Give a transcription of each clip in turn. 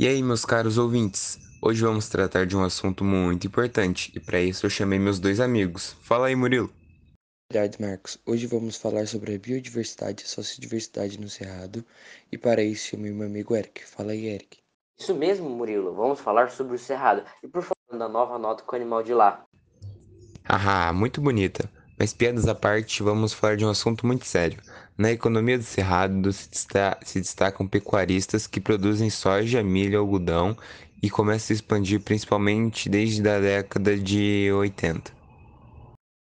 E aí, meus caros ouvintes? Hoje vamos tratar de um assunto muito importante e para isso eu chamei meus dois amigos. Fala aí, Murilo. Verdade, Marcos. Hoje vamos falar sobre a biodiversidade e a sociodiversidade no Cerrado e para isso chamei meu amigo Eric. Fala aí, Eric. Isso mesmo, Murilo. Vamos falar sobre o Cerrado e por favor da nova nota com o animal de lá. Haha, muito bonita. Mas piadas à parte, vamos falar de um assunto muito sério. Na economia do Cerrado se, desta se destacam pecuaristas que produzem soja, milho, algodão e começam a expandir principalmente desde a década de 80.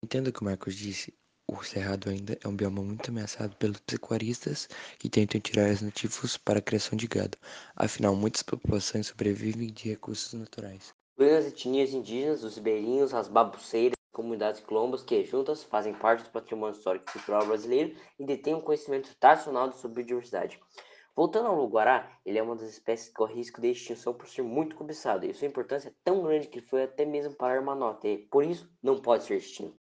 Entendo o que o Marcos disse. O Cerrado ainda é um bioma muito ameaçado pelos pecuaristas que tentam tirar os nativos para a criação de gado. Afinal, muitas populações sobrevivem de recursos naturais. Incluindo as etnias indígenas, os ribeirinhos, as babuceiras, comunidades quilombas que, juntas, fazem parte do patrimônio histórico e cultural brasileiro e detêm um conhecimento tradicional sobre biodiversidade. Voltando ao Luguará, ele é uma das espécies que corre risco de extinção por ser muito cobiçado, e sua importância é tão grande que foi até mesmo parar uma nota, e por isso não pode ser extinto.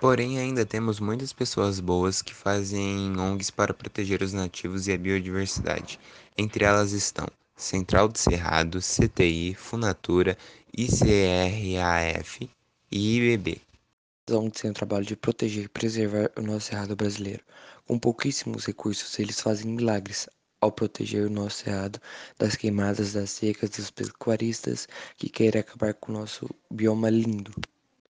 Porém, ainda temos muitas pessoas boas que fazem ONGs para proteger os nativos e a biodiversidade. Entre elas estão Central do Cerrado, CTI, Funatura, ICRAF e IBB. ONGs têm o trabalho de proteger e preservar o nosso cerrado brasileiro. Com pouquíssimos recursos, eles fazem milagres ao proteger o nosso cerrado das queimadas, das secas, dos pecuaristas que querem acabar com o nosso bioma lindo.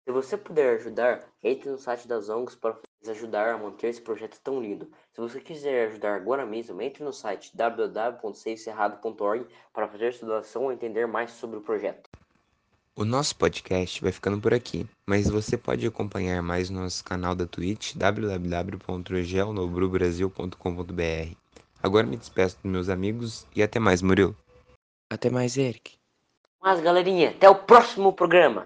Se você puder ajudar, entre no site das ONGs para ajudar a manter esse projeto tão lindo. Se você quiser ajudar agora mesmo, entre no site www.savecerrado.org para fazer sua doação ou entender mais sobre o projeto. O nosso podcast vai ficando por aqui, mas você pode acompanhar mais no nosso canal da Twitch www.geonobrubrasil.com.br. Agora me despeço dos meus amigos e até mais, Murilo. Até mais, Eric. Mas galerinha, até o próximo programa.